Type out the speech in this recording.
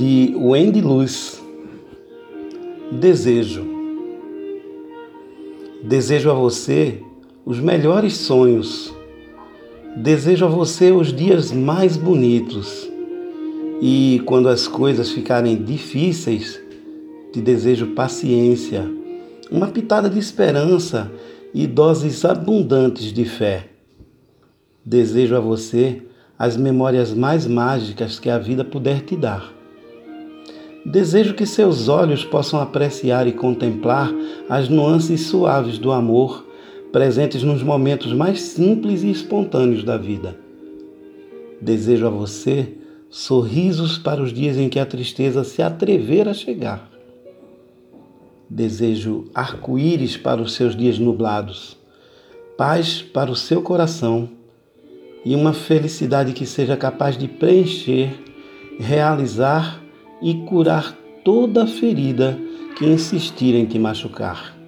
de Wendy Luz. Desejo. Desejo a você os melhores sonhos. Desejo a você os dias mais bonitos. E quando as coisas ficarem difíceis, te desejo paciência, uma pitada de esperança e doses abundantes de fé. Desejo a você as memórias mais mágicas que a vida puder te dar. Desejo que seus olhos possam apreciar e contemplar as nuances suaves do amor presentes nos momentos mais simples e espontâneos da vida. Desejo a você sorrisos para os dias em que a tristeza se atrever a chegar. Desejo arco-íris para os seus dias nublados, paz para o seu coração e uma felicidade que seja capaz de preencher, realizar e curar toda ferida que insistir em te machucar.